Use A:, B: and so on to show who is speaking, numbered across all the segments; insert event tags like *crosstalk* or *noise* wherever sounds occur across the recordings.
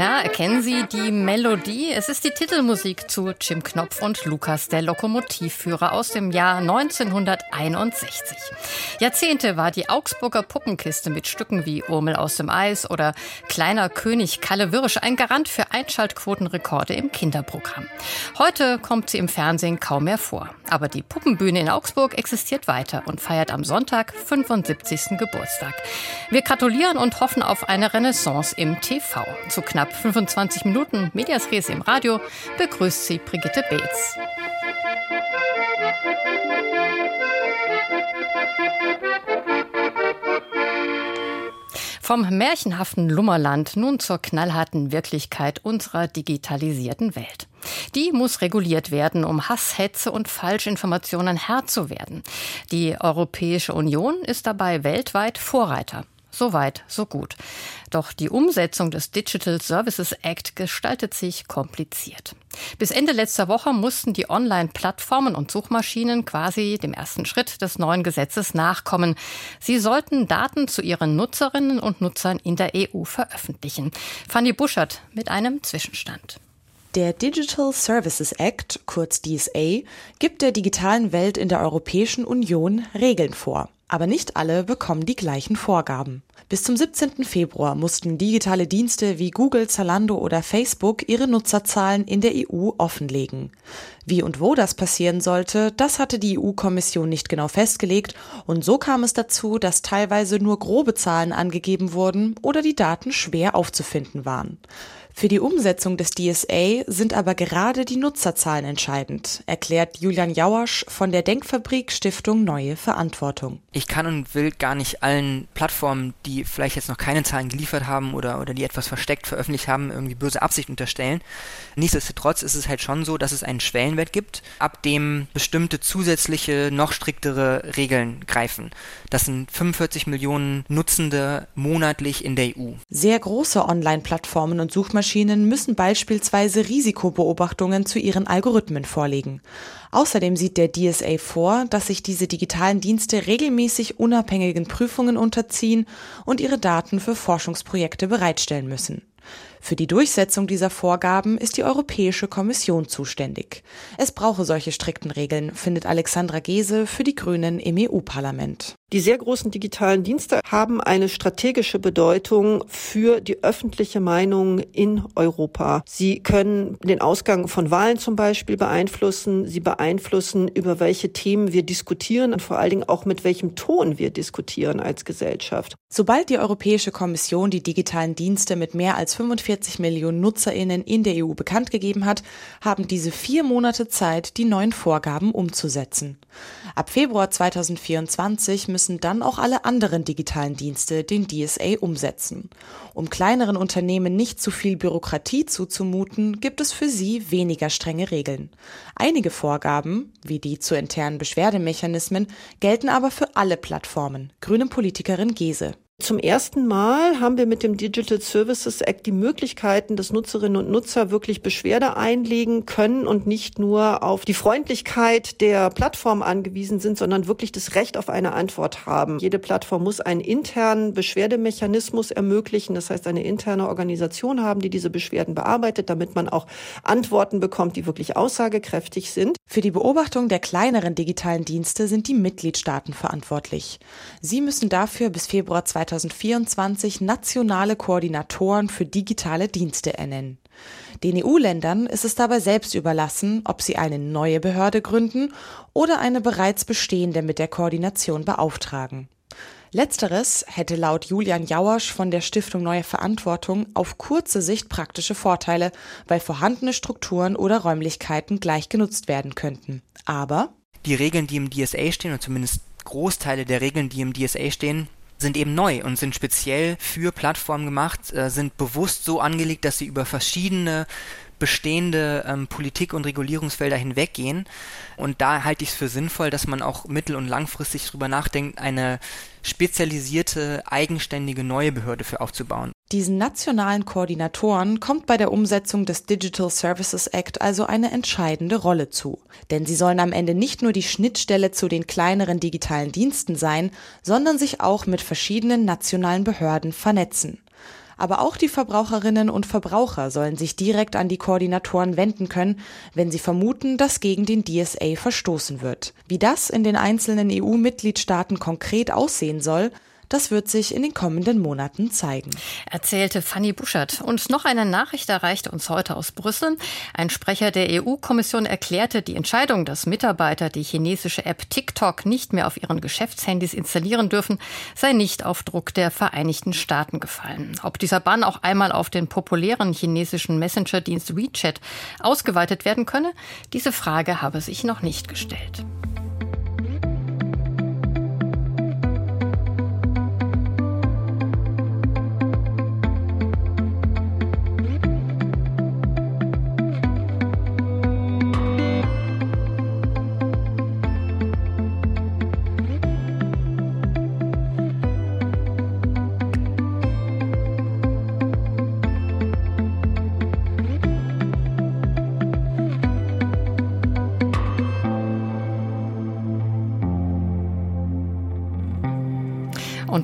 A: Na, erkennen Sie die Melodie? Es ist die Titelmusik zu Jim Knopf und Lukas, der Lokomotivführer aus dem Jahr 1961. Jahrzehnte war die Augsburger Puppenkiste mit Stücken wie Urmel aus dem Eis oder Kleiner König Kalle Wirsch ein Garant für Einschaltquotenrekorde im Kinderprogramm. Heute kommt sie im Fernsehen kaum mehr vor. Aber die Puppenbühne in Augsburg existiert weiter und feiert am Sonntag 75. Geburtstag. Wir gratulieren und hoffen auf eine Renaissance im TV. Zu knapp knapp 25 Minuten Medias Res im Radio begrüßt sie Brigitte Beetz. Vom märchenhaften Lummerland nun zur knallharten Wirklichkeit unserer digitalisierten Welt. Die muss reguliert werden, um Hass, Hetze und Falschinformationen Herr zu werden. Die Europäische Union ist dabei weltweit Vorreiter. So weit, so gut. Doch die Umsetzung des Digital Services Act gestaltet sich kompliziert. Bis Ende letzter Woche mussten die Online-Plattformen und Suchmaschinen quasi dem ersten Schritt des neuen Gesetzes nachkommen. Sie sollten Daten zu ihren Nutzerinnen und Nutzern in der EU veröffentlichen. Fanny Buschert mit einem Zwischenstand.
B: Der Digital Services Act, kurz DSA, gibt der digitalen Welt in der Europäischen Union Regeln vor. Aber nicht alle bekommen die gleichen Vorgaben. Bis zum 17. Februar mussten digitale Dienste wie Google, Zalando oder Facebook ihre Nutzerzahlen in der EU offenlegen. Wie und wo das passieren sollte, das hatte die EU-Kommission nicht genau festgelegt und so kam es dazu, dass teilweise nur grobe Zahlen angegeben wurden oder die Daten schwer aufzufinden waren. Für die Umsetzung des DSA sind aber gerade die Nutzerzahlen entscheidend, erklärt Julian Jauersch von der Denkfabrik Stiftung Neue Verantwortung.
C: Ich kann und will gar nicht allen Plattformen, die vielleicht jetzt noch keine Zahlen geliefert haben oder, oder die etwas versteckt veröffentlicht haben, irgendwie böse Absicht unterstellen. Nichtsdestotrotz ist es halt schon so, dass es einen Schwellenwert gibt, ab dem bestimmte zusätzliche, noch striktere Regeln greifen. Das sind 45 Millionen Nutzende monatlich in der EU.
B: Sehr große Online-Plattformen und Suchmaschinen Suchmaschinen müssen beispielsweise Risikobeobachtungen zu ihren Algorithmen vorlegen. Außerdem sieht der DSA vor, dass sich diese digitalen Dienste regelmäßig unabhängigen Prüfungen unterziehen und ihre Daten für Forschungsprojekte bereitstellen müssen. Für die Durchsetzung dieser Vorgaben ist die Europäische Kommission zuständig. Es brauche solche strikten Regeln, findet Alexandra Gese für die Grünen im EU-Parlament.
D: Die sehr großen digitalen Dienste haben eine strategische Bedeutung für die öffentliche Meinung in Europa. Sie können den Ausgang von Wahlen zum Beispiel beeinflussen. Sie beeinflussen, über welche Themen wir diskutieren und vor allen Dingen auch mit welchem Ton wir diskutieren als Gesellschaft.
B: Sobald die Europäische Kommission die digitalen Dienste mit mehr als 45 Millionen Nutzerinnen in der EU bekannt gegeben hat, haben diese vier Monate Zeit, die neuen Vorgaben umzusetzen. Ab Februar 2024 müssen dann auch alle anderen digitalen Dienste den DSA umsetzen. Um kleineren Unternehmen nicht zu viel Bürokratie zuzumuten, gibt es für sie weniger strenge Regeln. Einige Vorgaben, wie die zu internen Beschwerdemechanismen, gelten aber für alle Plattformen. Grüne Politikerin Gese.
D: Zum ersten Mal haben wir mit dem Digital Services Act die Möglichkeiten, dass Nutzerinnen und Nutzer wirklich Beschwerde einlegen können und nicht nur auf die Freundlichkeit der Plattform angewiesen sind, sondern wirklich das Recht auf eine Antwort haben. Jede Plattform muss einen internen Beschwerdemechanismus ermöglichen, das heißt eine interne Organisation haben, die diese Beschwerden bearbeitet, damit man auch Antworten bekommt, die wirklich aussagekräftig sind.
B: Für die Beobachtung der kleineren digitalen Dienste sind die Mitgliedstaaten verantwortlich. Sie müssen dafür bis Februar 2020 2024 nationale Koordinatoren für digitale Dienste ernennen. Den EU-Ländern ist es dabei selbst überlassen, ob sie eine neue Behörde gründen oder eine bereits bestehende mit der Koordination beauftragen. Letzteres hätte laut Julian Jauersch von der Stiftung Neue Verantwortung auf kurze Sicht praktische Vorteile, weil vorhandene Strukturen oder Räumlichkeiten gleich genutzt werden könnten. Aber
C: die Regeln, die im DSA stehen, oder zumindest Großteile der Regeln, die im DSA stehen, sind eben neu und sind speziell für Plattformen gemacht, äh, sind bewusst so angelegt, dass sie über verschiedene bestehende ähm, Politik- und Regulierungsfelder hinweggehen. Und da halte ich es für sinnvoll, dass man auch mittel- und langfristig darüber nachdenkt, eine spezialisierte, eigenständige neue Behörde für aufzubauen.
B: Diesen nationalen Koordinatoren kommt bei der Umsetzung des Digital Services Act also eine entscheidende Rolle zu. Denn sie sollen am Ende nicht nur die Schnittstelle zu den kleineren digitalen Diensten sein, sondern sich auch mit verschiedenen nationalen Behörden vernetzen. Aber auch die Verbraucherinnen und Verbraucher sollen sich direkt an die Koordinatoren wenden können, wenn sie vermuten, dass gegen den DSA verstoßen wird. Wie das in den einzelnen EU-Mitgliedstaaten konkret aussehen soll, das wird sich in den kommenden Monaten zeigen.
A: Erzählte Fanny Buschert. Und noch eine Nachricht erreichte uns heute aus Brüssel. Ein Sprecher der EU-Kommission erklärte, die Entscheidung, dass Mitarbeiter die chinesische App TikTok nicht mehr auf ihren Geschäftshandys installieren dürfen, sei nicht auf Druck der Vereinigten Staaten gefallen. Ob dieser Bann auch einmal auf den populären chinesischen Messenger-Dienst WeChat ausgeweitet werden könne, diese Frage habe sich noch nicht gestellt.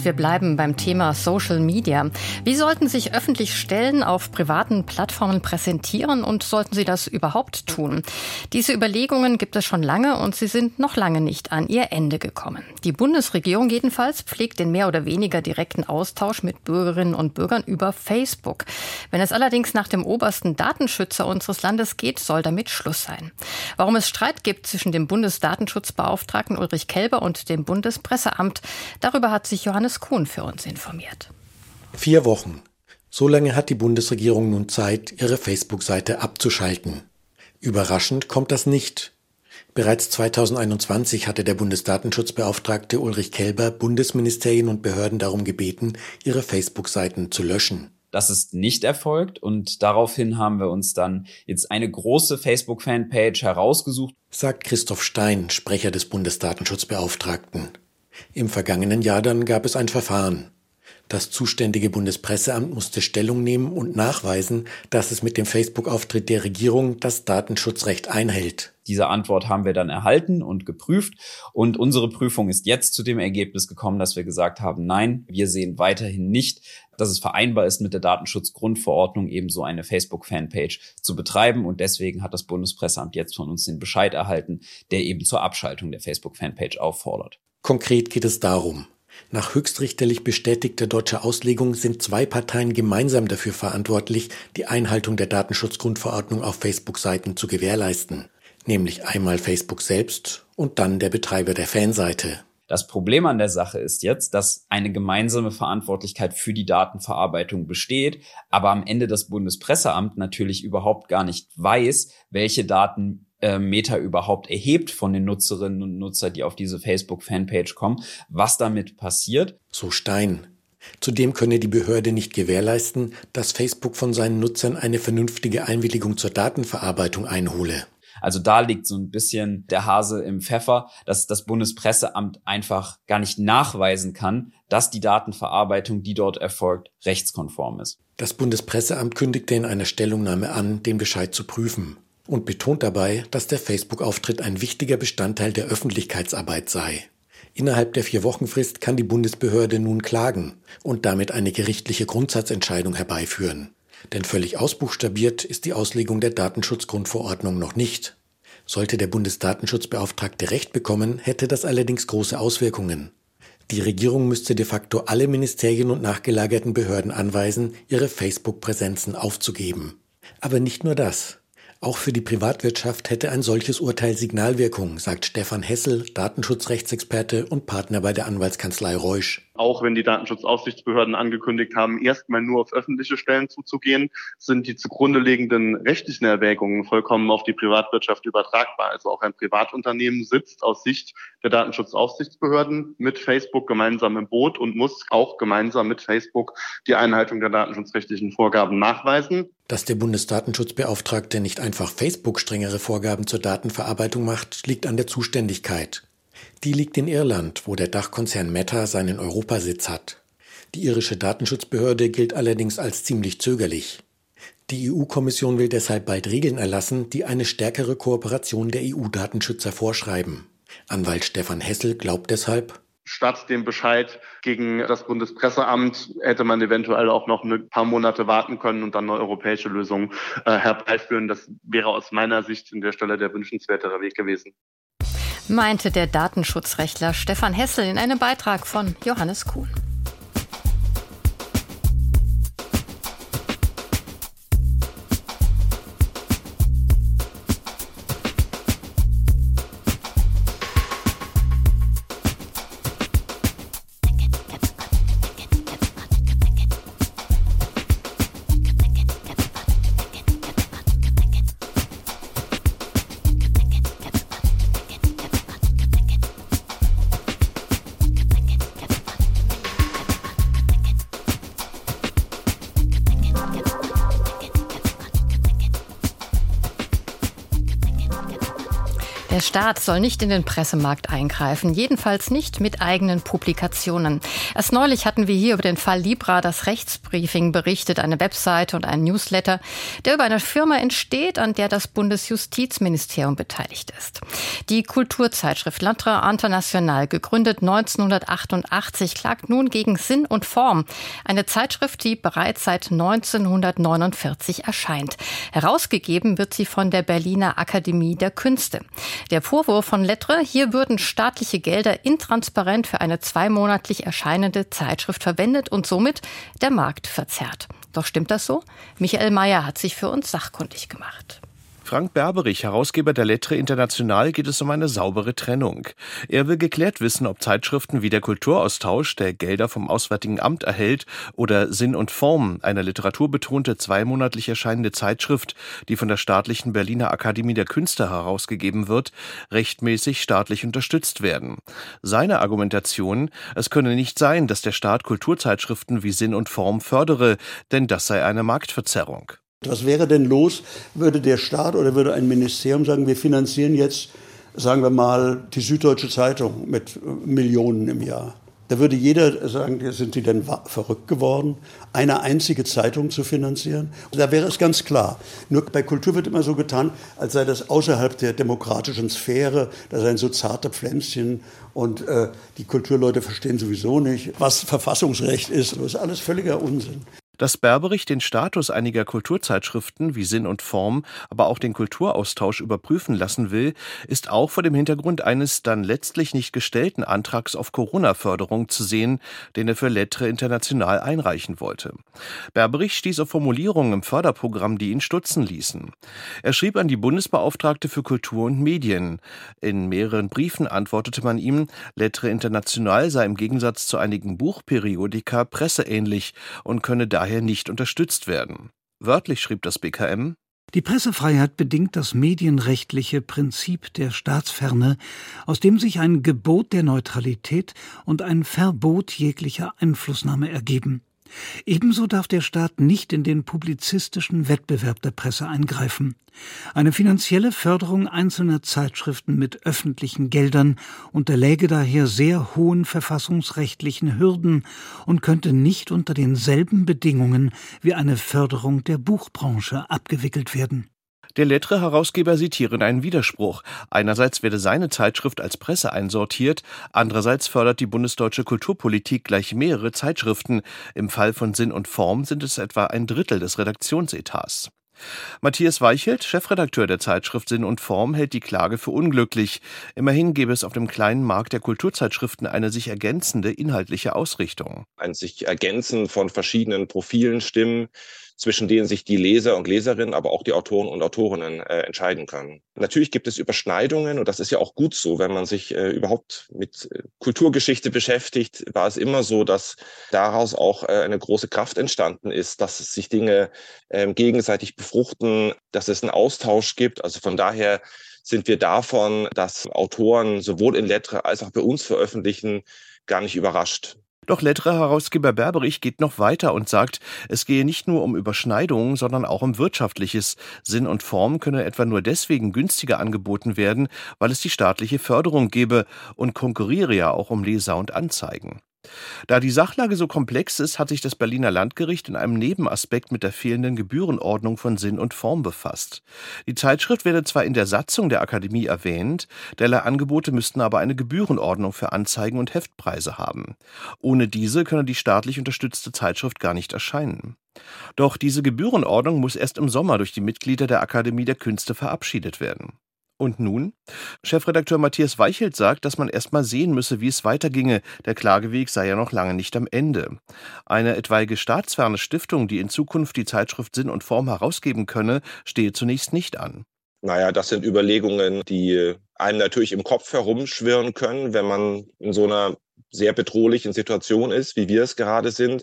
A: Wir bleiben beim Thema Social Media. Wie sollten sich öffentlich Stellen auf privaten Plattformen präsentieren und sollten sie das überhaupt tun? Diese Überlegungen gibt es schon lange und sie sind noch lange nicht an ihr Ende gekommen. Die Bundesregierung jedenfalls pflegt den mehr oder weniger direkten Austausch mit Bürgerinnen und Bürgern über Facebook. Wenn es allerdings nach dem obersten Datenschützer unseres Landes geht, soll damit Schluss sein. Warum es Streit gibt zwischen dem Bundesdatenschutzbeauftragten Ulrich Kelber und dem Bundespresseamt, darüber hat sich Johann Johannes Kuhn für uns informiert.
E: Vier Wochen. So lange hat die Bundesregierung nun Zeit, ihre Facebook-Seite abzuschalten. Überraschend kommt das nicht. Bereits 2021 hatte der Bundesdatenschutzbeauftragte Ulrich Kelber Bundesministerien und Behörden darum gebeten, ihre Facebook-Seiten zu löschen.
F: Das ist nicht erfolgt und daraufhin haben wir uns dann jetzt eine große Facebook-Fanpage herausgesucht,
E: sagt Christoph Stein, Sprecher des Bundesdatenschutzbeauftragten. Im vergangenen Jahr dann gab es ein Verfahren. Das zuständige Bundespresseamt musste Stellung nehmen und nachweisen, dass es mit dem Facebook-Auftritt der Regierung das Datenschutzrecht einhält.
F: Diese Antwort haben wir dann erhalten und geprüft. Und unsere Prüfung ist jetzt zu dem Ergebnis gekommen, dass wir gesagt haben, nein, wir sehen weiterhin nicht, dass es vereinbar ist, mit der Datenschutzgrundverordnung eben so eine Facebook-Fanpage zu betreiben. Und deswegen hat das Bundespresseamt jetzt von uns den Bescheid erhalten, der eben zur Abschaltung der Facebook-Fanpage auffordert.
E: Konkret geht es darum, nach höchstrichterlich bestätigter deutscher Auslegung sind zwei Parteien gemeinsam dafür verantwortlich, die Einhaltung der Datenschutzgrundverordnung auf Facebook-Seiten zu gewährleisten, nämlich einmal Facebook selbst und dann der Betreiber der Fanseite.
F: Das Problem an der Sache ist jetzt, dass eine gemeinsame Verantwortlichkeit für die Datenverarbeitung besteht, aber am Ende das Bundespresseamt natürlich überhaupt gar nicht weiß, welche Daten äh, Meta überhaupt erhebt von den Nutzerinnen und Nutzer, die auf diese Facebook-Fanpage kommen, was damit passiert.
E: So Stein. Zudem könne die Behörde nicht gewährleisten, dass Facebook von seinen Nutzern eine vernünftige Einwilligung zur Datenverarbeitung einhole.
F: Also da liegt so ein bisschen der Hase im Pfeffer, dass das Bundespresseamt einfach gar nicht nachweisen kann, dass die Datenverarbeitung, die dort erfolgt, rechtskonform ist.
E: Das Bundespresseamt kündigte in einer Stellungnahme an, den Bescheid zu prüfen und betont dabei, dass der Facebook-Auftritt ein wichtiger Bestandteil der Öffentlichkeitsarbeit sei. Innerhalb der Vier-Wochen-Frist kann die Bundesbehörde nun klagen und damit eine gerichtliche Grundsatzentscheidung herbeiführen. Denn völlig ausbuchstabiert ist die Auslegung der Datenschutzgrundverordnung noch nicht. Sollte der Bundesdatenschutzbeauftragte Recht bekommen, hätte das allerdings große Auswirkungen. Die Regierung müsste de facto alle Ministerien und nachgelagerten Behörden anweisen, ihre Facebook-Präsenzen aufzugeben. Aber nicht nur das. Auch für die Privatwirtschaft hätte ein solches Urteil Signalwirkung, sagt Stefan Hessel, Datenschutzrechtsexperte und Partner bei der Anwaltskanzlei Reusch.
G: Auch wenn die Datenschutzaufsichtsbehörden angekündigt haben, erstmal nur auf öffentliche Stellen zuzugehen, sind die zugrunde liegenden rechtlichen Erwägungen vollkommen auf die Privatwirtschaft übertragbar. Also auch ein Privatunternehmen sitzt aus Sicht der Datenschutzaufsichtsbehörden mit Facebook gemeinsam im Boot und muss auch gemeinsam mit Facebook die Einhaltung der datenschutzrechtlichen Vorgaben nachweisen.
E: Dass der Bundesdatenschutzbeauftragte nicht einfach Facebook strengere Vorgaben zur Datenverarbeitung macht, liegt an der Zuständigkeit. Die liegt in Irland, wo der Dachkonzern Meta seinen Europasitz hat. Die irische Datenschutzbehörde gilt allerdings als ziemlich zögerlich. Die EU-Kommission will deshalb bald Regeln erlassen, die eine stärkere Kooperation der EU-Datenschützer vorschreiben. Anwalt Stefan Hessel glaubt deshalb,
G: Statt dem Bescheid gegen das Bundespresseamt hätte man eventuell auch noch ein paar Monate warten können und dann eine europäische Lösung äh, herbeiführen. Das wäre aus meiner Sicht in der Stelle der wünschenswertere Weg gewesen
A: meinte der Datenschutzrechtler Stefan Hessel in einem Beitrag von Johannes Kuhn. Der Staat soll nicht in den Pressemarkt eingreifen, jedenfalls nicht mit eigenen Publikationen. Erst neulich hatten wir hier über den Fall Libra das Rechtsbriefing berichtet, eine Webseite und ein Newsletter, der über eine Firma entsteht, an der das Bundesjustizministerium beteiligt ist. Die Kulturzeitschrift L'Intra International, gegründet 1988, klagt nun gegen Sinn und Form, eine Zeitschrift, die bereits seit 1949 erscheint. Herausgegeben wird sie von der Berliner Akademie der Künste. Der Vorwurf von Lettre, hier würden staatliche Gelder intransparent für eine zweimonatlich erscheinende Zeitschrift verwendet und somit der Markt verzerrt. Doch stimmt das so? Michael Mayer hat sich für uns sachkundig gemacht.
H: Frank Berberich, Herausgeber der Lettre International, geht es um eine saubere Trennung. Er will geklärt wissen, ob Zeitschriften wie der Kulturaustausch, der Gelder vom Auswärtigen Amt erhält, oder Sinn und Form, eine literaturbetonte zweimonatlich erscheinende Zeitschrift, die von der staatlichen Berliner Akademie der Künste herausgegeben wird, rechtmäßig staatlich unterstützt werden. Seine Argumentation, es könne nicht sein, dass der Staat Kulturzeitschriften wie Sinn und Form fördere, denn das sei eine Marktverzerrung.
I: Was wäre denn los, würde der Staat oder würde ein Ministerium sagen, wir finanzieren jetzt, sagen wir mal, die Süddeutsche Zeitung mit Millionen im Jahr. Da würde jeder sagen, sind Sie denn verrückt geworden, eine einzige Zeitung zu finanzieren? Da wäre es ganz klar. Nur bei Kultur wird immer so getan, als sei das außerhalb der demokratischen Sphäre, da seien so zarte Pflänzchen und äh, die Kulturleute verstehen sowieso nicht, was Verfassungsrecht ist. Das ist alles völliger Unsinn.
H: Dass Berberich den Status einiger Kulturzeitschriften wie Sinn und Form, aber auch den Kulturaustausch überprüfen lassen will, ist auch vor dem Hintergrund eines dann letztlich nicht gestellten Antrags auf Corona-Förderung zu sehen, den er für Lettre International einreichen wollte. Berberich stieß auf Formulierungen im Förderprogramm, die ihn stutzen ließen. Er schrieb an die Bundesbeauftragte für Kultur und Medien. In mehreren Briefen antwortete man ihm, Lettre International sei im Gegensatz zu einigen Buchperiodika presseähnlich und könne daher daher nicht unterstützt werden. Wörtlich schrieb das BKM
J: die Pressefreiheit bedingt das medienrechtliche Prinzip der Staatsferne, aus dem sich ein Gebot der Neutralität und ein Verbot jeglicher Einflussnahme ergeben. Ebenso darf der Staat nicht in den publizistischen Wettbewerb der Presse eingreifen. Eine finanzielle Förderung einzelner Zeitschriften mit öffentlichen Geldern unterläge daher sehr hohen verfassungsrechtlichen Hürden und könnte nicht unter denselben Bedingungen wie eine Förderung der Buchbranche abgewickelt werden.
H: Der Lettre-Herausgeber sieht hierin einen Widerspruch. Einerseits werde seine Zeitschrift als Presse einsortiert, andererseits fördert die bundesdeutsche Kulturpolitik gleich mehrere Zeitschriften. Im Fall von Sinn und Form sind es etwa ein Drittel des Redaktionsetats. Matthias Weichelt, Chefredakteur der Zeitschrift Sinn und Form, hält die Klage für unglücklich. Immerhin gäbe es auf dem kleinen Markt der Kulturzeitschriften eine sich ergänzende inhaltliche Ausrichtung.
K: Ein sich ergänzen von verschiedenen Profilen, Stimmen, zwischen denen sich die Leser und Leserinnen, aber auch die Autoren und Autorinnen äh, entscheiden können. Natürlich gibt es Überschneidungen und das ist ja auch gut so, wenn man sich äh, überhaupt mit äh, Kulturgeschichte beschäftigt, war es immer so, dass daraus auch äh, eine große Kraft entstanden ist, dass sich Dinge ähm, gegenseitig befruchten, dass es einen Austausch gibt. Also von daher sind wir davon, dass Autoren sowohl in Lettre als auch bei uns veröffentlichen, gar nicht überrascht.
H: Doch Lettre-Herausgeber Berberich geht noch weiter und sagt, es gehe nicht nur um Überschneidungen, sondern auch um Wirtschaftliches. Sinn und Form könne etwa nur deswegen günstiger angeboten werden, weil es die staatliche Förderung gebe und konkurriere ja auch um Leser und Anzeigen. Da die Sachlage so komplex ist, hat sich das Berliner Landgericht in einem Nebenaspekt mit der fehlenden Gebührenordnung von Sinn und Form befasst. Die Zeitschrift werde zwar in der Satzung der Akademie erwähnt, derlei Angebote müssten aber eine Gebührenordnung für Anzeigen und Heftpreise haben. Ohne diese könne die staatlich unterstützte Zeitschrift gar nicht erscheinen. Doch diese Gebührenordnung muss erst im Sommer durch die Mitglieder der Akademie der Künste verabschiedet werden. Und nun? Chefredakteur Matthias Weichelt sagt, dass man erst mal sehen müsse, wie es weiterginge. Der Klageweg sei ja noch lange nicht am Ende. Eine etwaige staatsferne Stiftung, die in Zukunft die Zeitschrift Sinn und Form herausgeben könne, stehe zunächst nicht an.
K: Naja, das sind Überlegungen, die einem natürlich im Kopf herumschwirren können, wenn man in so einer sehr bedrohlichen Situation ist, wie wir es gerade sind.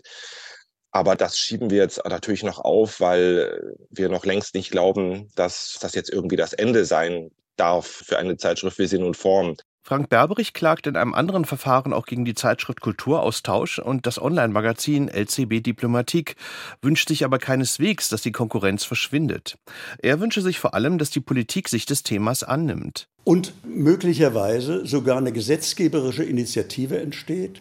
K: Aber das schieben wir jetzt natürlich noch auf, weil wir noch längst nicht glauben, dass das jetzt irgendwie das Ende sein darf für eine Zeitschrift wie Sinn und Form.
H: Frank Berberich klagt in einem anderen Verfahren auch gegen die Zeitschrift Kulturaustausch und das Online-Magazin LCB Diplomatik, wünscht sich aber keineswegs, dass die Konkurrenz verschwindet. Er wünsche sich vor allem, dass die Politik sich des Themas annimmt.
I: Und möglicherweise sogar eine gesetzgeberische Initiative entsteht,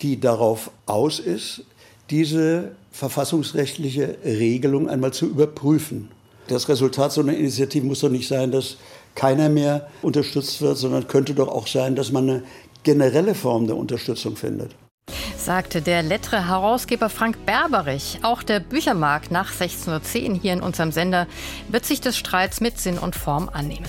I: die darauf aus ist, diese verfassungsrechtliche Regelung einmal zu überprüfen. Das Resultat so einer Initiative muss doch nicht sein, dass keiner mehr unterstützt wird, sondern könnte doch auch sein, dass man eine generelle Form der Unterstützung findet.
A: Sagte der Lettre-Herausgeber Frank Berberich. Auch der Büchermarkt nach 16.10 Uhr hier in unserem Sender wird sich des Streits mit Sinn und Form annehmen.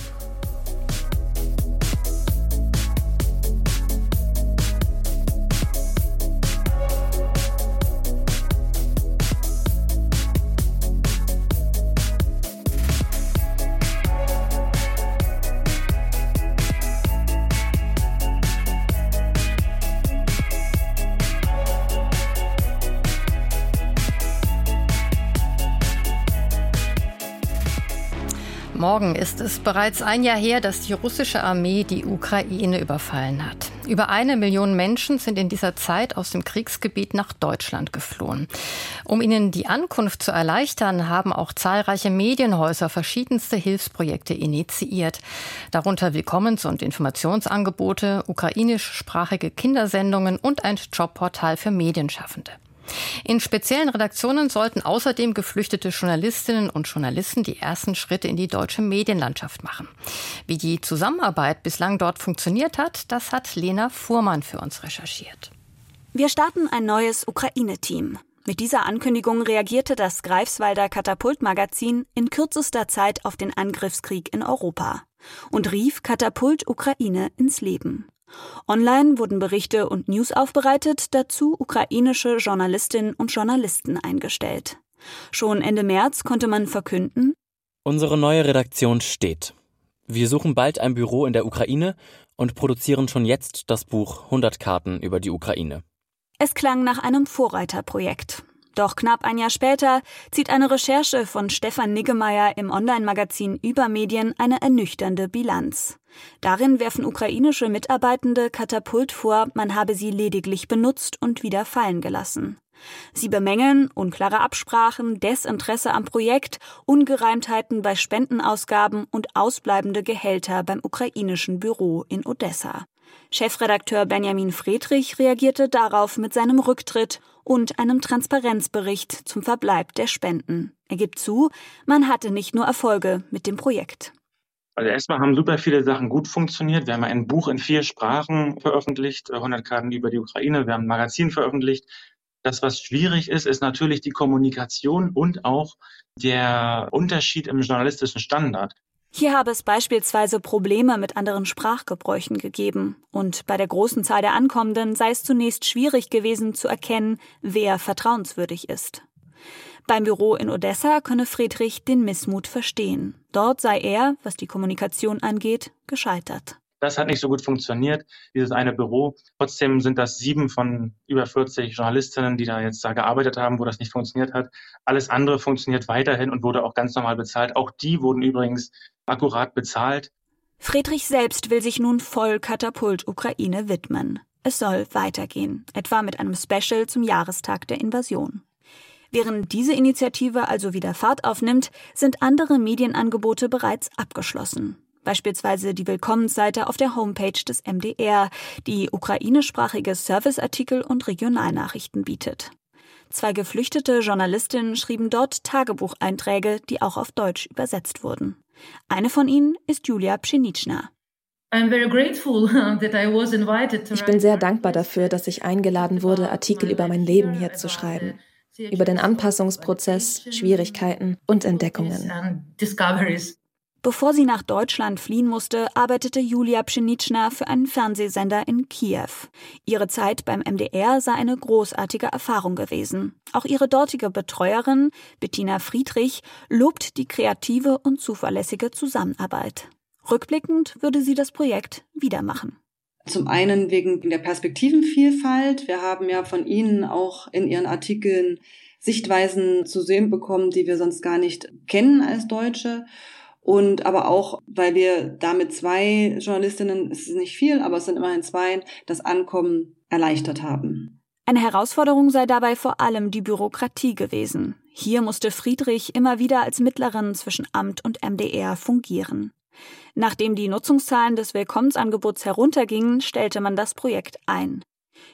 A: Ist es bereits ein Jahr her, dass die russische Armee die Ukraine überfallen hat. Über eine Million Menschen sind in dieser Zeit aus dem Kriegsgebiet nach Deutschland geflohen. Um ihnen die Ankunft zu erleichtern, haben auch zahlreiche Medienhäuser verschiedenste Hilfsprojekte initiiert. Darunter Willkommens- und Informationsangebote, ukrainischsprachige Kindersendungen und ein Jobportal für Medienschaffende. In speziellen Redaktionen sollten außerdem geflüchtete Journalistinnen und Journalisten die ersten Schritte in die deutsche Medienlandschaft machen. Wie die Zusammenarbeit bislang dort funktioniert hat, das hat Lena Fuhrmann für uns recherchiert.
L: Wir starten ein neues Ukraine-Team. Mit dieser Ankündigung reagierte das Greifswalder Katapult-Magazin in kürzester Zeit auf den Angriffskrieg in Europa und rief Katapult Ukraine ins Leben. Online wurden Berichte und News aufbereitet, dazu ukrainische Journalistinnen und Journalisten eingestellt. Schon Ende März konnte man verkünden,
M: Unsere neue Redaktion steht. Wir suchen bald ein Büro in der Ukraine und produzieren schon jetzt das Buch 100 Karten über die Ukraine.
L: Es klang nach einem Vorreiterprojekt. Doch knapp ein Jahr später zieht eine Recherche von Stefan Niggemeier im Online-Magazin Übermedien eine ernüchternde Bilanz. Darin werfen ukrainische Mitarbeitende Katapult vor, man habe sie lediglich benutzt und wieder fallen gelassen. Sie bemängeln unklare Absprachen, Desinteresse am Projekt, Ungereimtheiten bei Spendenausgaben und ausbleibende Gehälter beim ukrainischen Büro in Odessa. Chefredakteur Benjamin Friedrich reagierte darauf mit seinem Rücktritt und einem Transparenzbericht zum Verbleib der Spenden. Er gibt zu, man hatte nicht nur Erfolge mit dem Projekt.
N: Also erstmal haben super viele Sachen gut funktioniert. Wir haben ein Buch in vier Sprachen veröffentlicht, 100 Karten über die Ukraine. Wir haben ein Magazin veröffentlicht. Das, was schwierig ist, ist natürlich die Kommunikation und auch der Unterschied im journalistischen Standard.
L: Hier habe es beispielsweise Probleme mit anderen Sprachgebräuchen gegeben, und bei der großen Zahl der Ankommenden sei es zunächst schwierig gewesen zu erkennen, wer vertrauenswürdig ist. Beim Büro in Odessa könne Friedrich den Missmut verstehen. Dort sei er, was die Kommunikation angeht, gescheitert.
N: Das hat nicht so gut funktioniert, dieses eine Büro. Trotzdem sind das sieben von über 40 Journalistinnen, die da jetzt da gearbeitet haben, wo das nicht funktioniert hat. Alles andere funktioniert weiterhin und wurde auch ganz normal bezahlt. Auch die wurden übrigens akkurat bezahlt.
L: Friedrich selbst will sich nun voll Katapult Ukraine widmen. Es soll weitergehen, etwa mit einem Special zum Jahrestag der Invasion. Während diese Initiative also wieder Fahrt aufnimmt, sind andere Medienangebote bereits abgeschlossen. Beispielsweise die Willkommensseite auf der Homepage des MDR, die ukrainischsprachige Serviceartikel und Regionalnachrichten bietet. Zwei geflüchtete Journalistinnen schrieben dort Tagebucheinträge, die auch auf Deutsch übersetzt wurden. Eine von ihnen ist Julia Pschenitschna. *laughs*
O: Ich bin sehr dankbar dafür, dass ich eingeladen wurde, Artikel über mein Leben hier zu schreiben, über den Anpassungsprozess, Schwierigkeiten und Entdeckungen.
L: Bevor sie nach Deutschland fliehen musste, arbeitete Julia Pschenitschna für einen Fernsehsender in Kiew. Ihre Zeit beim MDR sei eine großartige Erfahrung gewesen. Auch ihre dortige Betreuerin, Bettina Friedrich, lobt die kreative und zuverlässige Zusammenarbeit. Rückblickend würde sie das Projekt wieder machen.
P: Zum einen wegen der Perspektivenvielfalt. Wir haben ja von Ihnen auch in Ihren Artikeln Sichtweisen zu sehen bekommen, die wir sonst gar nicht kennen als Deutsche und aber auch, weil wir damit zwei Journalistinnen, es ist nicht viel, aber es sind immerhin zwei, das Ankommen erleichtert haben.
L: Eine Herausforderung sei dabei vor allem die Bürokratie gewesen. Hier musste Friedrich immer wieder als Mittlerin zwischen Amt und MDR fungieren. Nachdem die Nutzungszahlen des Willkommensangebots heruntergingen, stellte man das Projekt ein.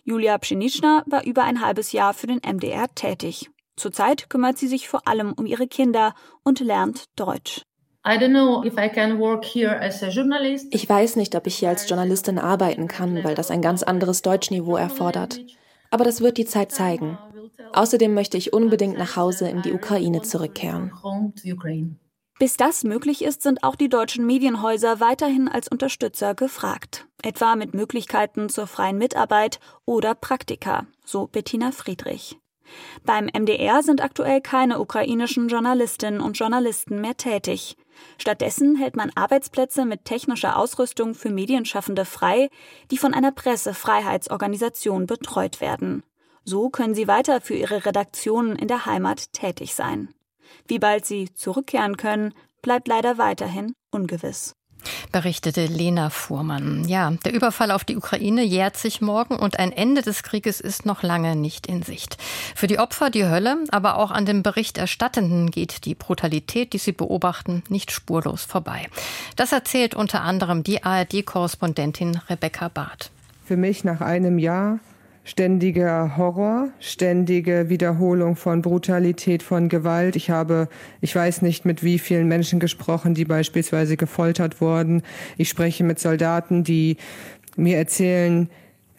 L: Julia Pschenischner war über ein halbes Jahr für den MDR tätig. Zurzeit kümmert sie sich vor allem um ihre Kinder und lernt Deutsch.
O: Ich weiß nicht, ob ich hier als Journalistin arbeiten kann, weil das ein ganz anderes Deutschniveau erfordert. Aber das wird die Zeit zeigen. Außerdem möchte ich unbedingt nach Hause in die Ukraine zurückkehren.
L: Bis das möglich ist, sind auch die deutschen Medienhäuser weiterhin als Unterstützer gefragt. Etwa mit Möglichkeiten zur freien Mitarbeit oder Praktika, so Bettina Friedrich. Beim MDR sind aktuell keine ukrainischen Journalistinnen und Journalisten mehr tätig. Stattdessen hält man Arbeitsplätze mit technischer Ausrüstung für Medienschaffende frei, die von einer Pressefreiheitsorganisation betreut werden. So können sie weiter für ihre Redaktionen in der Heimat tätig sein. Wie bald sie zurückkehren können, bleibt leider weiterhin ungewiss
A: berichtete Lena Fuhrmann. Ja, der Überfall auf die Ukraine jährt sich morgen und ein Ende des Krieges ist noch lange nicht in Sicht. Für die Opfer die Hölle, aber auch an den Berichterstattenden geht die Brutalität, die sie beobachten, nicht spurlos vorbei. Das erzählt unter anderem die ARD-Korrespondentin Rebecca Barth.
Q: Für mich nach einem Jahr ständiger Horror, ständige Wiederholung von Brutalität, von Gewalt. Ich habe, ich weiß nicht, mit wie vielen Menschen gesprochen, die beispielsweise gefoltert wurden. Ich spreche mit Soldaten, die mir erzählen,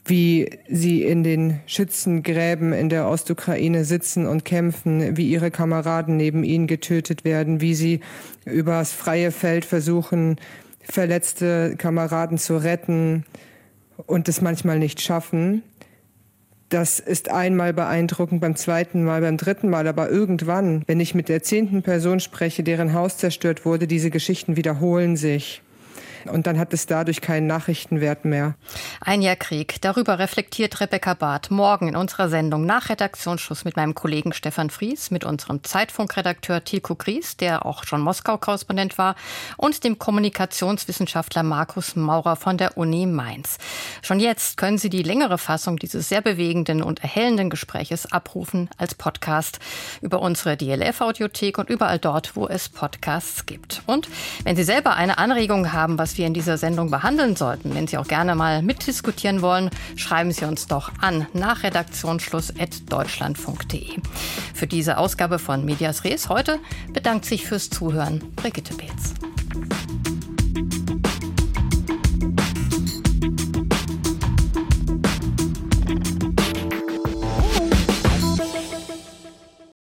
Q: wie sie in den Schützengräben in der Ostukraine sitzen und kämpfen, wie ihre Kameraden neben ihnen getötet werden, wie sie übers freie Feld versuchen, verletzte Kameraden zu retten und es manchmal nicht schaffen. Das ist einmal beeindruckend, beim zweiten Mal, beim dritten Mal, aber irgendwann, wenn ich mit der zehnten Person spreche, deren Haus zerstört wurde, diese Geschichten wiederholen sich und dann hat es dadurch keinen Nachrichtenwert mehr.
A: Ein Jahr Krieg. Darüber reflektiert Rebecca Barth morgen in unserer Sendung nach Redaktionsschluss mit meinem Kollegen Stefan Fries, mit unserem Zeitfunkredakteur Tilko Gries, der auch schon Moskau-Korrespondent war, und dem Kommunikationswissenschaftler Markus Maurer von der Uni Mainz. Schon jetzt können Sie die längere Fassung dieses sehr bewegenden und erhellenden Gespräches abrufen als Podcast über unsere DLF-Audiothek und überall dort, wo es Podcasts gibt. Und wenn Sie selber eine Anregung haben, was wir in dieser Sendung behandeln sollten. Wenn Sie auch gerne mal mitdiskutieren wollen, schreiben Sie uns doch an nach redaktionsschluss.deutschlandfunk.de. Für diese Ausgabe von Medias Res heute bedankt sich fürs Zuhören Brigitte Peetz.